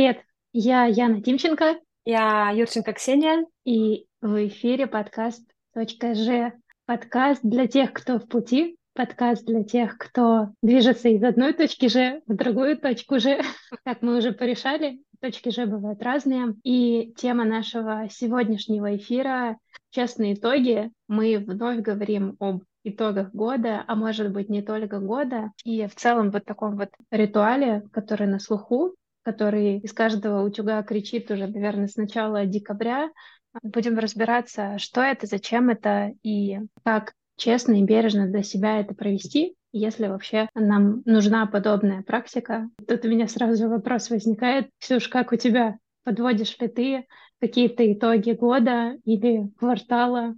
Привет, я Яна Тимченко, Я Юрченко Ксения. и в эфире подкаст «Точка Ж». Подкаст для тех, кто в пути, подкаст для тех, кто движется из одной точки Ж в другую точку Ж. Как мы уже порешали, точки Ж бывают разные. И тема нашего сегодняшнего эфира «Честные итоги». Мы вновь говорим об итогах года, а может быть не только года, и в целом вот таком вот ритуале, который на слуху, который из каждого утюга кричит уже, наверное, с начала декабря. Будем разбираться, что это, зачем это и как честно и бережно для себя это провести, если вообще нам нужна подобная практика. Тут у меня сразу вопрос возникает. Ксюш, как у тебя? Подводишь ли ты какие-то итоги года или квартала?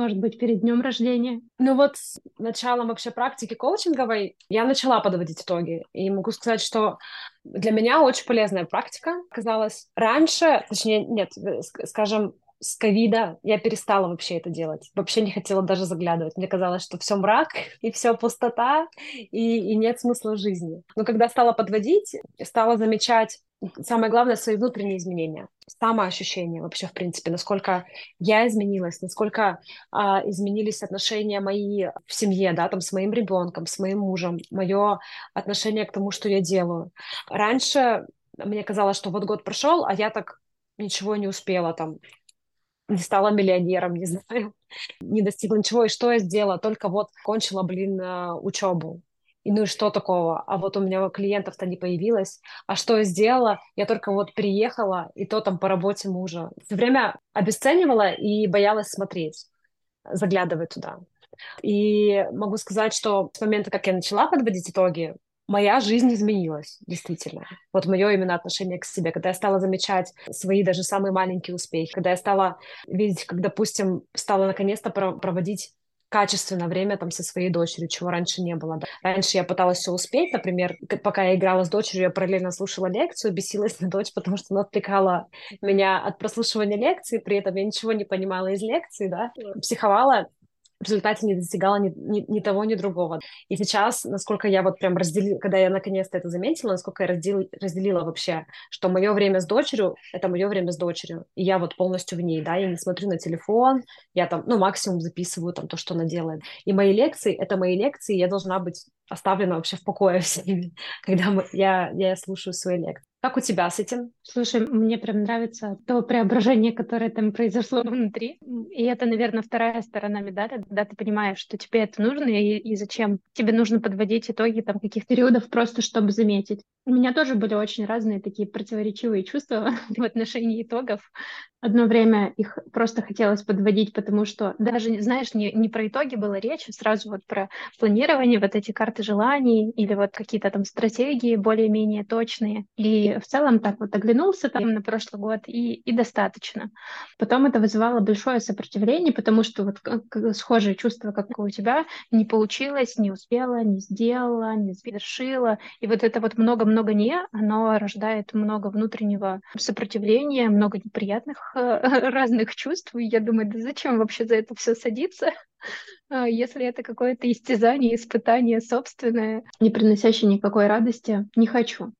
Может быть, перед днем рождения? Ну вот с началом вообще практики коучинговой я начала подводить итоги. И могу сказать, что для меня очень полезная практика оказалась. Раньше, точнее, нет, э, скажем, с ковида я перестала вообще это делать. Вообще не хотела даже заглядывать. Мне казалось, что все мрак, и все пустота, и, и нет смысла жизни. Но когда стала подводить, стала замечать самое главное, свои внутренние изменения, самоощущение вообще, в принципе, насколько я изменилась, насколько а, изменились отношения мои в семье, да, там, с моим ребенком, с моим мужем, мое отношение к тому, что я делаю. Раньше мне казалось, что вот год прошел, а я так ничего не успела там, не стала миллионером, не знаю, не достигла ничего. И что я сделала? Только вот кончила, блин, а, учебу и ну и что такого? А вот у меня клиентов-то не появилось. А что я сделала? Я только вот приехала, и то там по работе мужа. Все время обесценивала и боялась смотреть, заглядывать туда. И могу сказать, что с момента, как я начала подводить итоги, моя жизнь изменилась, действительно. Вот мое именно отношение к себе, когда я стала замечать свои даже самые маленькие успехи, когда я стала видеть, как, допустим, стала наконец-то проводить качественно время там со своей дочерью, чего раньше не было. Раньше я пыталась все успеть, например, пока я играла с дочерью, я параллельно слушала лекцию, бесилась на дочь, потому что она отвлекала меня от прослушивания лекции, при этом я ничего не понимала из лекции, да, психовала, в результате не достигала ни, ни, ни того, ни другого. И сейчас, насколько я вот прям разделила, когда я наконец-то это заметила, насколько я раздел, разделила вообще, что мое время с дочерью — это мое время с дочерью, и я вот полностью в ней, да, я не смотрю на телефон, я там, ну, максимум записываю там то, что она делает. И мои лекции — это мои лекции, я должна быть оставлена вообще в покое всеми, когда мы, я, я слушаю свои лекции. Как у тебя с этим? Слушай, мне прям нравится то преображение, которое там произошло внутри. И это, наверное, вторая сторона медали, когда ты понимаешь, что тебе это нужно и, и зачем. Тебе нужно подводить итоги там каких периодов просто, чтобы заметить. У меня тоже были очень разные такие противоречивые чувства в отношении итогов. Одно время их просто хотелось подводить, потому что даже, знаешь, не, не про итоги была речь, а сразу вот про планирование, вот эти карты желаний или вот какие-то там стратегии более-менее точные. И в целом так вот оглянулся там на прошлый год и, и достаточно. Потом это вызывало большое сопротивление, потому что вот схожие чувства, как у тебя, не получилось, не успела, не сделала, не завершила. И вот это вот много-много не, оно рождает много внутреннего сопротивления, много неприятных разных чувств. И я думаю, да зачем вообще за это все садиться, если это какое-то истязание, испытание собственное, не приносящее никакой радости, не хочу.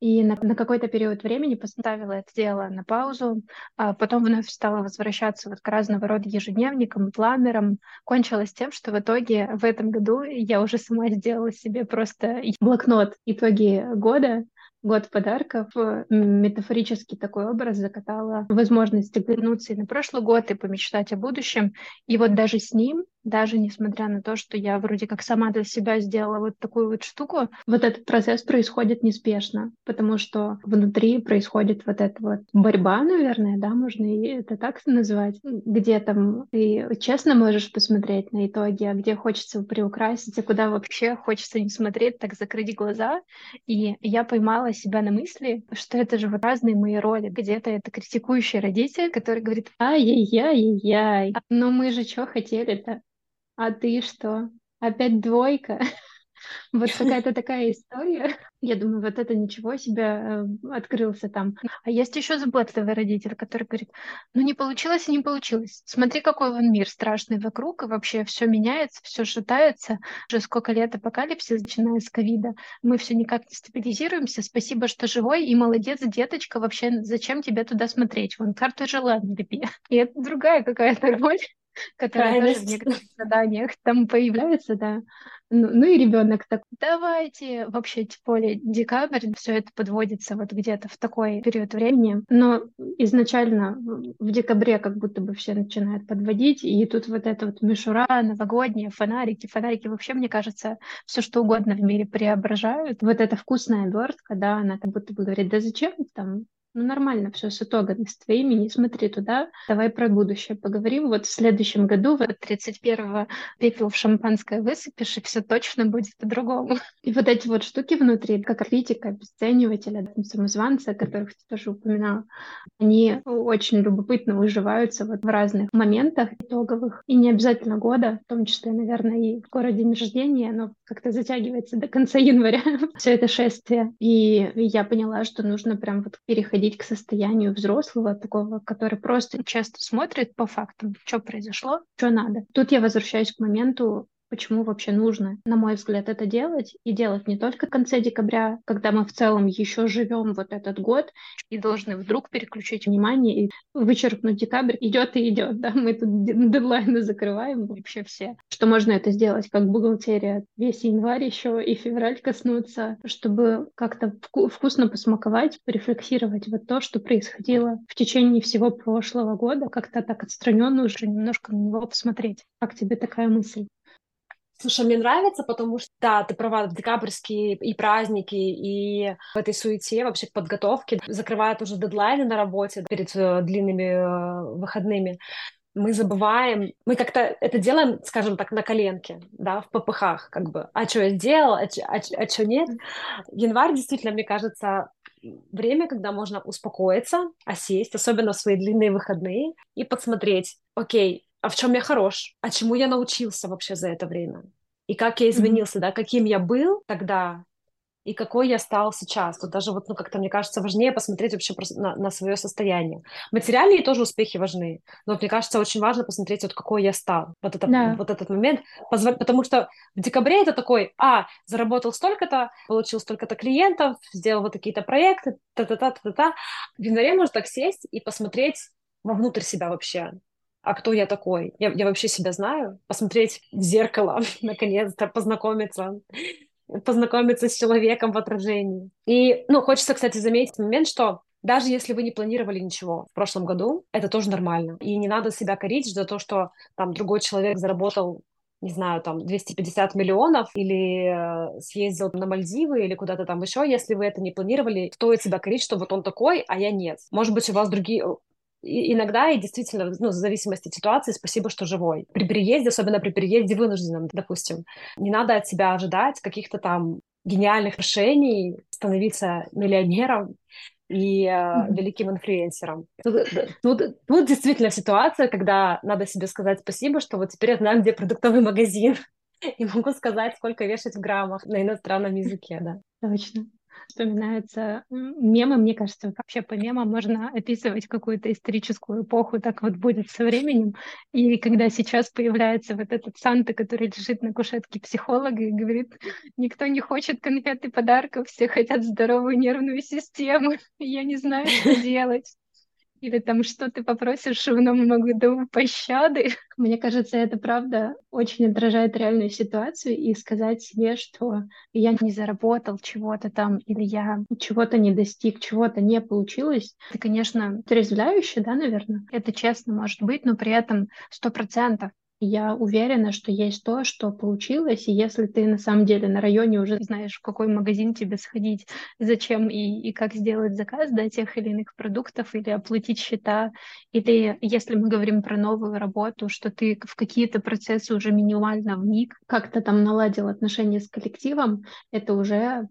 И на, на какой-то период времени поставила это дело на паузу, а потом вновь стала возвращаться вот к разного рода ежедневникам, планерам. Кончилось тем, что в итоге в этом году я уже сама сделала себе просто блокнот итоги года, год подарков, метафорический такой образ закатала возможность оглянуться и на прошлый год, и помечтать о будущем. И вот даже с ним даже несмотря на то, что я вроде как сама для себя сделала вот такую вот штуку, вот этот процесс происходит неспешно, потому что внутри происходит вот эта вот борьба, наверное, да, можно и это так назвать, где там ты честно можешь посмотреть на итоги, а где хочется приукрасить, а куда вообще хочется не смотреть, так закрыть глаза. И я поймала себя на мысли, что это же вот разные мои роли. Где-то это критикующий родитель, который говорит, ай-яй-яй-яй, но мы же что хотели-то? А ты что? Опять двойка? Вот какая-то такая история. Я думаю, вот это ничего себе э, открылся там. А есть еще заботливый родитель, который говорит, ну не получилось и не получилось. Смотри, какой вон мир страшный вокруг, и вообще все меняется, все шатается. Уже сколько лет апокалипсис, начиная с ковида. Мы все никак не стабилизируемся. Спасибо, что живой, и молодец, деточка. Вообще, зачем тебе туда смотреть? Вон карту желаний лепи. И это другая какая-то роль которая тоже в некоторых заданиях там появляется, да. Ну, ну и ребенок так, давайте, вообще, тем более декабрь, все это подводится вот где-то в такой период времени. Но изначально в декабре как будто бы все начинают подводить, и тут вот это вот мишура, новогодние, фонарики. Фонарики вообще, мне кажется, все что угодно в мире преображают. Вот эта вкусная обертка, да, она как будто бы говорит, да зачем там ну, нормально все с итогами, с твоими, не смотри туда, давай про будущее поговорим. Вот в следующем году, вот 31-го, пепел в шампанское высыпешь, и все точно будет по-другому. И вот эти вот штуки внутри, как критика, обесценивателя, там, самозванца, о которых ты тоже упоминала, они очень любопытно уживаются вот в разных моментах итоговых, и не обязательно года, в том числе, наверное, и в городе день рождения, но как-то затягивается до конца января все это шествие. И я поняла, что нужно прям вот переходить приходить к состоянию взрослого, такого, который просто часто смотрит по фактам, что произошло, что надо. Тут я возвращаюсь к моменту почему вообще нужно, на мой взгляд, это делать. И делать не только в конце декабря, когда мы в целом еще живем вот этот год и должны вдруг переключить внимание и вычеркнуть декабрь. Идет и идет, да, мы тут дедлайны закрываем вообще все. Что можно это сделать, как бухгалтерия, весь январь еще и февраль коснуться, чтобы как-то вкусно посмаковать, порефлексировать вот то, что происходило в течение всего прошлого года, как-то так отстраненно уже немножко на него посмотреть. Как тебе такая мысль? Слушай, мне нравится, потому что, да, ты права, декабрьские и праздники, и в этой суете вообще к подготовке закрывают уже дедлайны на работе перед э, длинными э, выходными. Мы забываем, мы как-то это делаем, скажем так, на коленке, да, в попыхах, как бы, а что я сделал, а что а, а чё нет. Январь действительно, мне кажется, время, когда можно успокоиться, осесть, особенно в свои длинные выходные, и посмотреть, окей, а в чем я хорош, а чему я научился вообще за это время, и как я изменился, mm-hmm. да, каким я был тогда, и какой я стал сейчас. Тут даже вот, ну, как-то, мне кажется, важнее посмотреть вообще на, на свое состояние. Материальные тоже успехи важны, но вот, мне кажется, очень важно посмотреть, вот какой я стал. Вот, это, да. вот этот момент. Потому что в декабре это такой, а, заработал столько-то, получил столько-то клиентов, сделал вот такие-то проекты, та-та-та, та-та-та. В январе можно так сесть и посмотреть вовнутрь себя вообще а кто я такой? Я, я вообще себя знаю? Посмотреть в зеркало, наконец-то, познакомиться познакомиться с человеком в отражении. И, ну, хочется, кстати, заметить момент, что даже если вы не планировали ничего в прошлом году, это тоже нормально. И не надо себя корить за то, что там другой человек заработал не знаю, там, 250 миллионов или э, съездил на Мальдивы или куда-то там еще, если вы это не планировали, стоит себя корить, что вот он такой, а я нет. Может быть, у вас другие, и иногда, и действительно, ну, в зависимости от ситуации, спасибо, что живой. При переезде, особенно при переезде вынужденном, допустим, не надо от себя ожидать каких-то там гениальных решений, становиться миллионером и э, mm-hmm. великим инфлюенсером. Тут, тут, тут действительно ситуация, когда надо себе сказать спасибо, что вот теперь я знаю, где продуктовый магазин, и могу сказать, сколько вешать в граммах на иностранном языке, да. Точно вспоминаются мемы. Мне кажется, вообще по мемам можно описывать какую-то историческую эпоху, так вот будет со временем. И когда сейчас появляется вот этот Санта, который лежит на кушетке психолога и говорит, никто не хочет конфеты подарков, все хотят здоровую нервную систему, я не знаю, что делать или там что ты попросишь в новом году пощады. Мне кажется, это правда очень отражает реальную ситуацию и сказать себе, что я не заработал чего-то там или я чего-то не достиг, чего-то не получилось. Это, конечно, трезвляюще, да, наверное. Это честно может быть, но при этом сто процентов я уверена, что есть то, что получилось, и если ты на самом деле на районе уже знаешь, в какой магазин тебе сходить, зачем и, и как сделать заказ да, тех или иных продуктов, или оплатить счета, или если мы говорим про новую работу, что ты в какие-то процессы уже минимально вник, как-то там наладил отношения с коллективом, это уже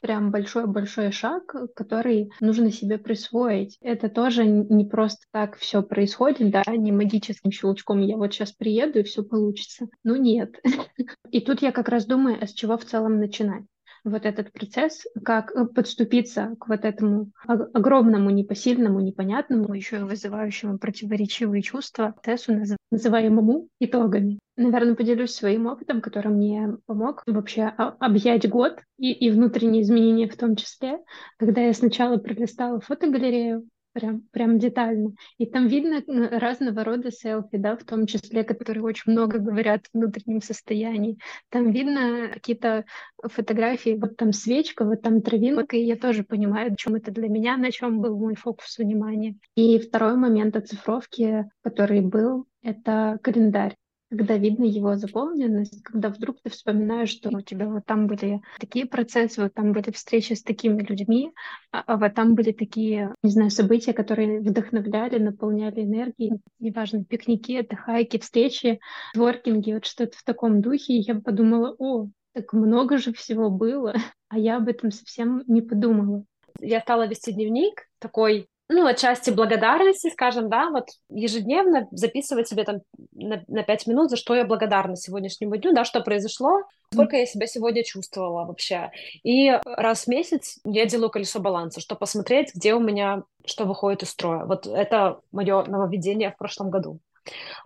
прям большой-большой шаг, который нужно себе присвоить. Это тоже не просто так все происходит, да, не магическим щелчком я вот сейчас приеду и все получится. Ну нет. И тут я как раз думаю, а с чего в целом начинать вот этот процесс, как э, подступиться к вот этому огромному, непосильному, непонятному, еще и вызывающему противоречивые чувства тессу, называемому итогами. Наверное, поделюсь своим опытом, который мне помог вообще объять год и, и внутренние изменения в том числе, когда я сначала пролистала фотогалерею, прям, прям детально. И там видно разного рода селфи, да, в том числе, которые очень много говорят о внутреннем состоянии. Там видно какие-то фотографии, вот там свечка, вот там травинка, и я тоже понимаю, о чем это для меня, на чем был мой фокус внимания. И второй момент оцифровки, который был, это календарь когда видно его заполненность, когда вдруг ты вспоминаешь, что у тебя вот там были такие процессы, вот там были встречи с такими людьми, а, а вот там были такие, не знаю, события, которые вдохновляли, наполняли энергией, неважно, пикники, это хайки, встречи, творкинги, вот что-то в таком духе, и я подумала, о, так много же всего было, а я об этом совсем не подумала. Я стала вести дневник такой ну, отчасти благодарности, скажем, да, вот ежедневно записывать себе там на, на 5 минут, за что я благодарна сегодняшнему дню, да, что произошло, сколько я себя сегодня чувствовала вообще. И раз в месяц я делаю колесо баланса, чтобы посмотреть, где у меня что выходит из строя. Вот это мое нововведение в прошлом году.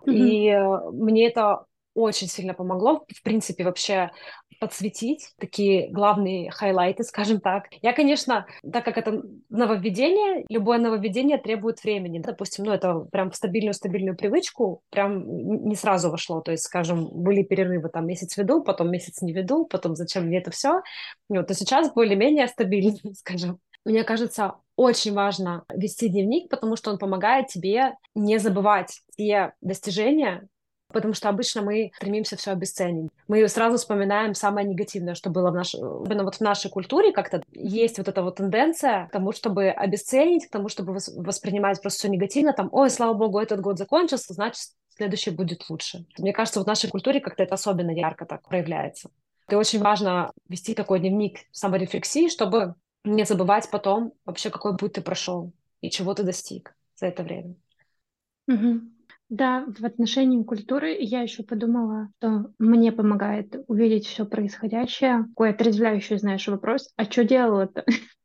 Mm-hmm. И мне это очень сильно помогло, в принципе, вообще подсветить такие главные хайлайты, скажем так. Я, конечно, так как это нововведение, любое нововведение требует времени. Допустим, ну, это прям в стабильную-стабильную привычку прям не сразу вошло. То есть, скажем, были перерывы, там, месяц веду, потом месяц не веду, потом зачем мне это все. Вот, и сейчас более-менее стабильно, скажем. Мне кажется, очень важно вести дневник, потому что он помогает тебе не забывать те достижения, потому что обычно мы стремимся все обесценить. Мы сразу вспоминаем самое негативное, что было в нашей... Именно вот в нашей культуре как-то есть вот эта вот тенденция к тому, чтобы обесценить, к тому, чтобы воспринимать просто все негативно, там, ой, слава богу, этот год закончился, значит, следующий будет лучше. Мне кажется, в нашей культуре как-то это особенно ярко так проявляется. И очень важно вести такой дневник саморефлексии, чтобы не забывать потом вообще, какой путь ты прошел и чего ты достиг за это время. Угу. Да, в отношении культуры я еще подумала, что мне помогает увидеть все происходящее. Такой отрезвляющий, знаешь, вопрос, а что делала-то?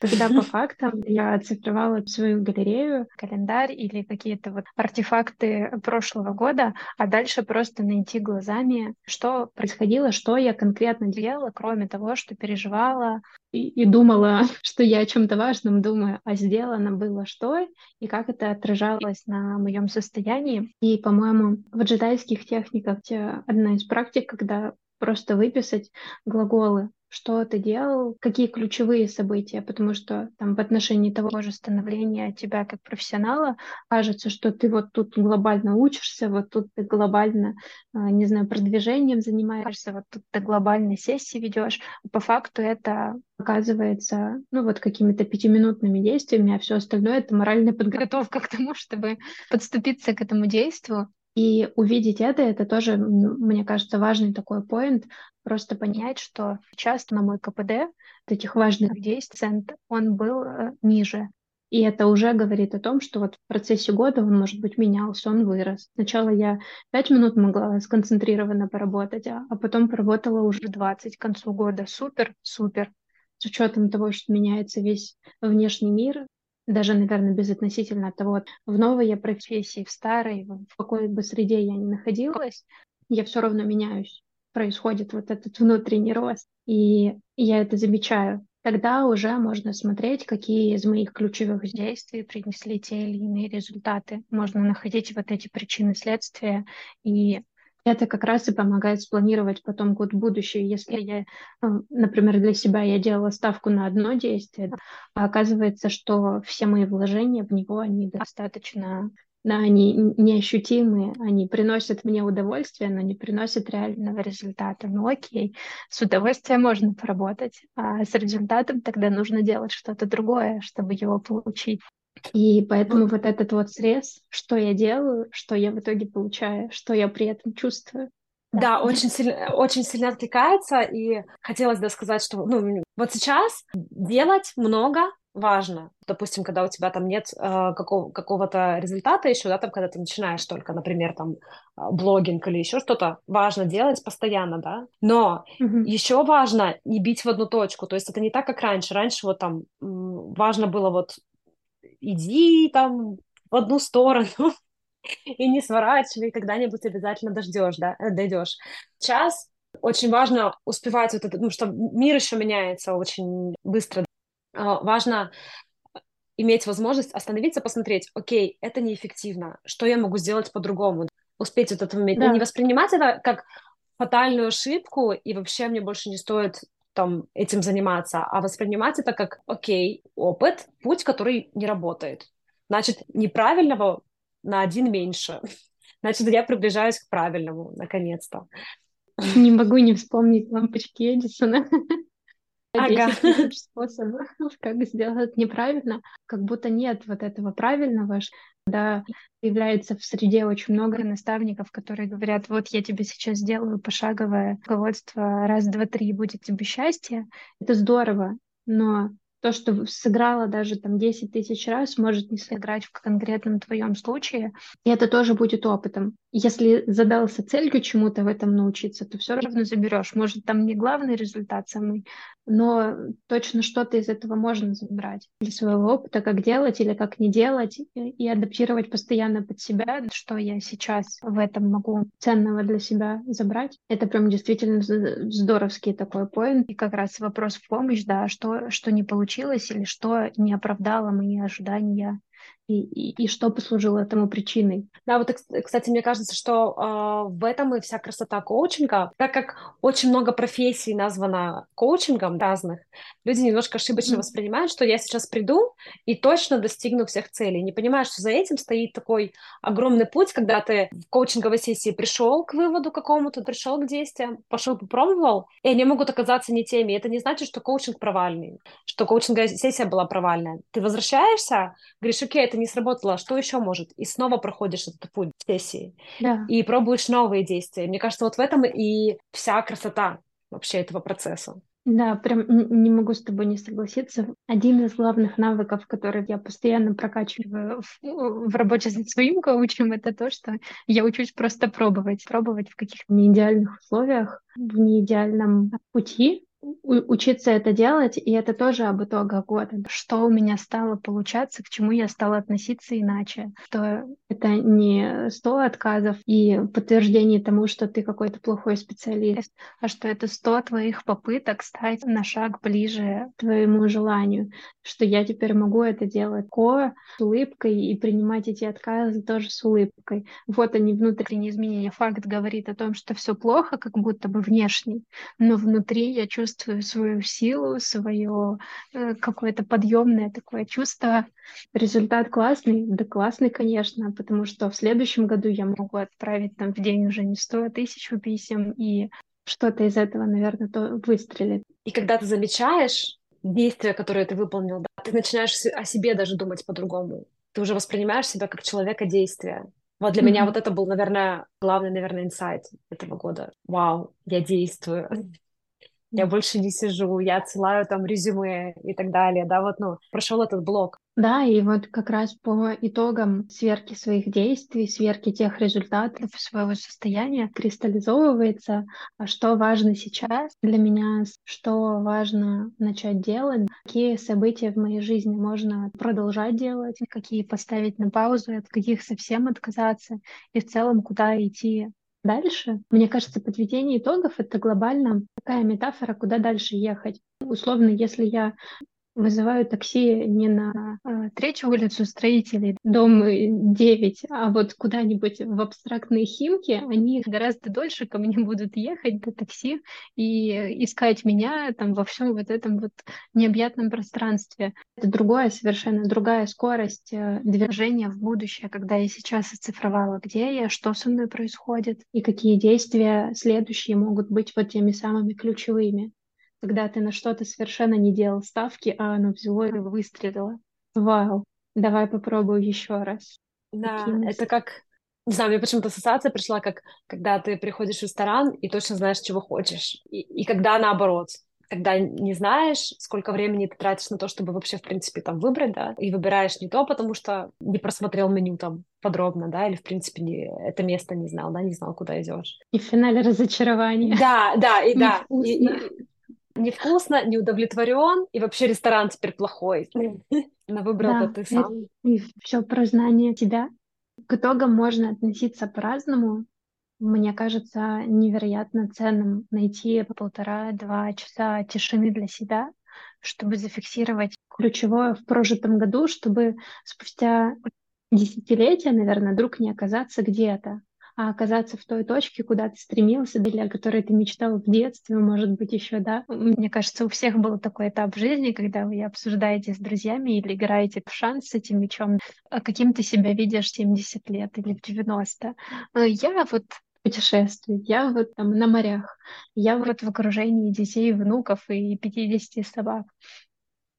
Когда по фактам я оцифровала свою галерею, календарь или какие-то вот артефакты прошлого года, а дальше просто найти глазами, что происходило, что я конкретно делала, кроме того, что переживала и, и думала, что я о чем-то важном думаю, а сделано было что и как это отражалось на моем состоянии. И, по-моему, в джедайских техниках одна из практик, когда просто выписать глаголы что ты делал, какие ключевые события, потому что там в отношении того же становления тебя как профессионала кажется, что ты вот тут глобально учишься, вот тут ты глобально, а, не знаю, продвижением занимаешься, вот тут ты глобальные сессии ведешь. По факту это оказывается, ну вот какими-то пятиминутными действиями, а все остальное это моральная подготовка к тому, чтобы подступиться к этому действию. И увидеть это, это тоже, мне кажется, важный такой поинт, просто понять, что часто на мой КПД этих важных действий он был э, ниже. И это уже говорит о том, что вот в процессе года он, может быть, менялся, он вырос. Сначала я пять минут могла сконцентрированно поработать, а, а потом поработала уже 20 к концу года. Супер, супер. С учетом того, что меняется весь внешний мир, даже, наверное, безотносительно от того, в новой я профессии, в старой, в какой бы среде я ни находилась, я все равно меняюсь. Происходит вот этот внутренний рост. И я это замечаю. Тогда уже можно смотреть, какие из моих ключевых действий принесли те или иные результаты. Можно находить вот эти причины следствия и это как раз и помогает спланировать потом год будущее. Если я, э, например, для себя я делала ставку на одно действие, а оказывается, что все мои вложения в него, они достаточно да, они неощутимые, они приносят мне удовольствие, но не приносят реального результата. Ну окей, с удовольствием можно поработать, а с результатом тогда нужно делать что-то другое, чтобы его получить. И поэтому вот этот вот срез, что я делаю, что я в итоге получаю, что я при этом чувствую. Да, да очень, сильно, очень сильно откликается, и хотелось бы сказать, что ну, Вот сейчас делать много важно. Допустим, когда у тебя там нет э, какого- какого-то результата еще, да, там, когда ты начинаешь только, например, там, э, блогинг или еще что-то, важно делать постоянно, да. Но Мгм. еще важно не бить в одну точку. То есть это не так, как раньше. Раньше вот там важно было вот иди там в одну сторону и не сворачивай, когда-нибудь обязательно дождешь, да, э, дойдешь. Сейчас очень важно успевать вот это, ну, что мир еще меняется очень быстро. А, Важно иметь возможность остановиться, посмотреть, окей, это неэффективно, что я могу сделать по-другому, успеть вот это момент, Да. не воспринимать это как фатальную ошибку, и вообще мне больше не стоит там этим заниматься, а воспринимать это как, окей, опыт, путь, который не работает. Значит, неправильного на один меньше. Значит, я приближаюсь к правильному, наконец-то. Не могу не вспомнить лампочки Эдисона. Ага. 10 тысяч способов, как сделать неправильно. Как будто нет вот этого правильного, когда появляется в среде очень много наставников, которые говорят, вот я тебе сейчас сделаю пошаговое руководство, раз, два, три, будет тебе счастье. Это здорово, но то, что сыграло даже там 10 тысяч раз, может не сыграть в конкретном твоем случае, и это тоже будет опытом. Если задался целью чему-то в этом научиться, то все равно заберешь. Может, там не главный результат самый, но точно что-то из этого можно забрать для своего опыта, как делать или как не делать, и, адаптировать постоянно под себя, что я сейчас в этом могу ценного для себя забрать. Это прям действительно здоровский такой поинт. И как раз вопрос в помощь, да, что, что не получилось или что не оправдало мои ожидания и, и, и что послужило этому причиной. Да, вот, кс- кстати, мне кажется, что э, в этом и вся красота коучинга, так как очень много профессий названо коучингом разных, люди немножко ошибочно Мгм. воспринимают, что я сейчас приду и точно достигну всех целей, не понимают, что за этим стоит такой огромный путь, когда ты в коучинговой сессии пришел к выводу какому-то, пришел к действиям, пошел попробовал, и они могут оказаться не теми. Это не значит, что коучинг провальный, что коучинговая сессия была провальная. Ты возвращаешься, говоришь, окей, это не сработало, а что еще может? И снова проходишь этот путь сессии Да. и пробуешь новые действия. Мне кажется, вот в этом и вся красота вообще этого процесса. Да, прям не могу с тобой не согласиться. Один из главных навыков, который я постоянно прокачиваю в, в работе со своим коучем, это то, что я учусь просто пробовать. Пробовать в каких-то неидеальных условиях, в неидеальном пути, учиться это делать, и это тоже об итогах года. Что у меня стало получаться, к чему я стала относиться иначе. Что это не 100 отказов и подтверждение тому, что ты какой-то плохой специалист, а что это 100 твоих попыток стать на шаг ближе к твоему желанию, что я теперь могу это делать ко с улыбкой и принимать эти отказы тоже с улыбкой. Вот они внутренние изменения. Факт говорит о том, что все плохо, как будто бы внешне, но внутри я чувствую свою силу, свое э, какое-то подъемное такое чувство. Результат классный, да классный, конечно, потому что в следующем году я могу отправить там в день уже не 100, а тысячу писем, и что-то из этого, наверное, то выстрелит. И когда ты замечаешь действия, которые ты выполнил, да, ты начинаешь о себе даже думать по-другому. Ты уже воспринимаешь себя как человека действия. Вот для меня Мгм. вот это был, наверное, главный, наверное, инсайт этого года. Вау, я действую. Я больше не сижу, я отсылаю там резюме и так далее, да, вот, ну, прошел этот блок. Да, и вот как раз по итогам сверки своих действий, сверки тех результатов своего состояния кристаллизовывается, а что важно сейчас для меня, что важно начать делать, какие события в моей жизни можно продолжать делать, какие поставить на паузу, от каких совсем отказаться, и в целом куда идти дальше. Мне кажется, подведение итогов — это глобально такая метафора, куда дальше ехать. Условно, если я Вызываю такси не на э, третью улицу строителей, дом э, 9, а вот куда-нибудь в абстрактные химки, они гораздо дольше ко мне будут ехать до такси и искать меня там во всем вот этом вот необъятном пространстве. Это другое, совершенно другая скорость э, движения в будущее, когда я сейчас оцифровала, где я, что со мной происходит и какие действия следующие могут быть вот теми самыми ключевыми когда ты на что-то совершенно не делал ставки, а оно взяло и выстрелило. Вау, давай попробую еще раз. Да, Такие мысли. это как, не знаю, мне почему-то ассоциация пришла, как когда ты приходишь в ресторан и точно знаешь, чего хочешь. И, и когда наоборот, когда не знаешь, сколько времени ты тратишь на то, чтобы вообще, в принципе, там выбрать, да, и выбираешь не то, потому что не просмотрел меню там подробно, да, или, в принципе, не, это место не знал, да, не знал, куда идешь. И в финале разочарование. Да, да, и да. И, и, невкусно, не удовлетворен, и вообще ресторан теперь плохой. Но выбрал да, ты сам. И все про знание тебя. К итогам можно относиться по-разному. Мне кажется невероятно ценным найти полтора-два часа тишины для себя, чтобы зафиксировать ключевое в прожитом году, чтобы спустя десятилетия, наверное, вдруг не оказаться где-то, а оказаться в той точке, куда ты стремился, о которой ты мечтал в детстве, может быть, еще, да. Мне кажется, у всех был такой этап в жизни, когда вы обсуждаете с друзьями или играете в шанс с этим мечом, а каким ты себя видишь 70 лет или в 90. А я вот путешествую, я вот там на морях, я вот в окружении детей, внуков и 50 собак.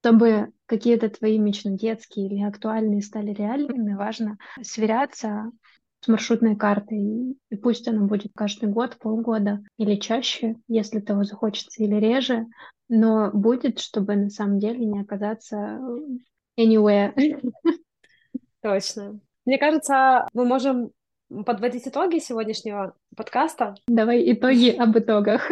Чтобы какие-то твои мечты детские или актуальные стали реальными, важно сверяться с маршрутной картой. И пусть она будет каждый год, полгода или чаще, если того захочется, или реже, но будет, чтобы на самом деле не оказаться anywhere. Точно. Мне кажется, мы можем подводить итоги сегодняшнего подкаста. Давай итоги об итогах.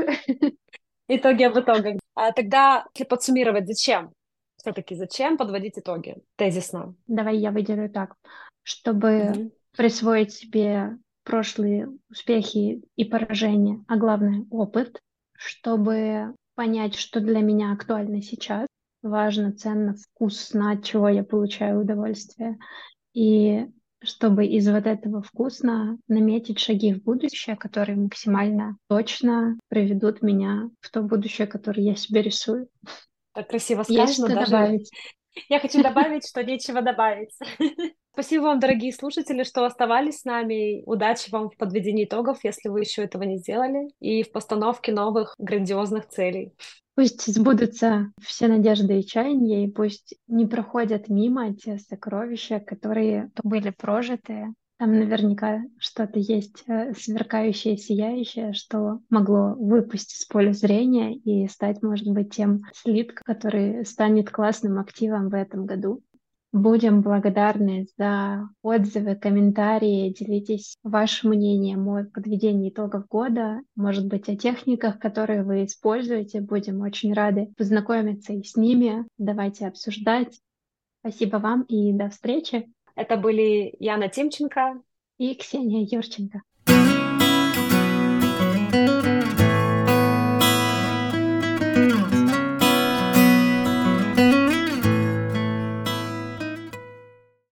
Итоги об итогах. А тогда, если подсуммировать, зачем? Все-таки зачем подводить итоги тезисно? Давай я выделю так. Чтобы mm-hmm присвоить себе прошлые успехи и поражения, а главное опыт, чтобы понять, что для меня актуально сейчас, важно, ценно, вкусно, от чего я получаю удовольствие, и чтобы из вот этого вкусно наметить шаги в будущее, которые максимально точно приведут меня в то будущее, которое я себе рисую. Так красиво сказано. Есть что даже... добавить? Я хочу добавить, что нечего добавить. Спасибо вам, дорогие слушатели, что оставались с нами. Удачи вам в подведении итогов, если вы еще этого не сделали, и в постановке новых грандиозных целей. Пусть сбудутся все надежды и чаяния, и пусть не проходят мимо те сокровища, которые были прожиты. Там наверняка что-то есть э, сверкающее, сияющее, что могло выпустить с поля зрения и стать, может быть, тем слитком, который станет классным активом в этом году. Будем благодарны за отзывы, комментарии. Делитесь вашим мнением о подведении итогов года, может быть, о техниках, которые вы используете. Будем очень рады познакомиться и с ними. Давайте обсуждать. Спасибо вам и до встречи. Это были Яна Тимченко и Ксения Юрченко.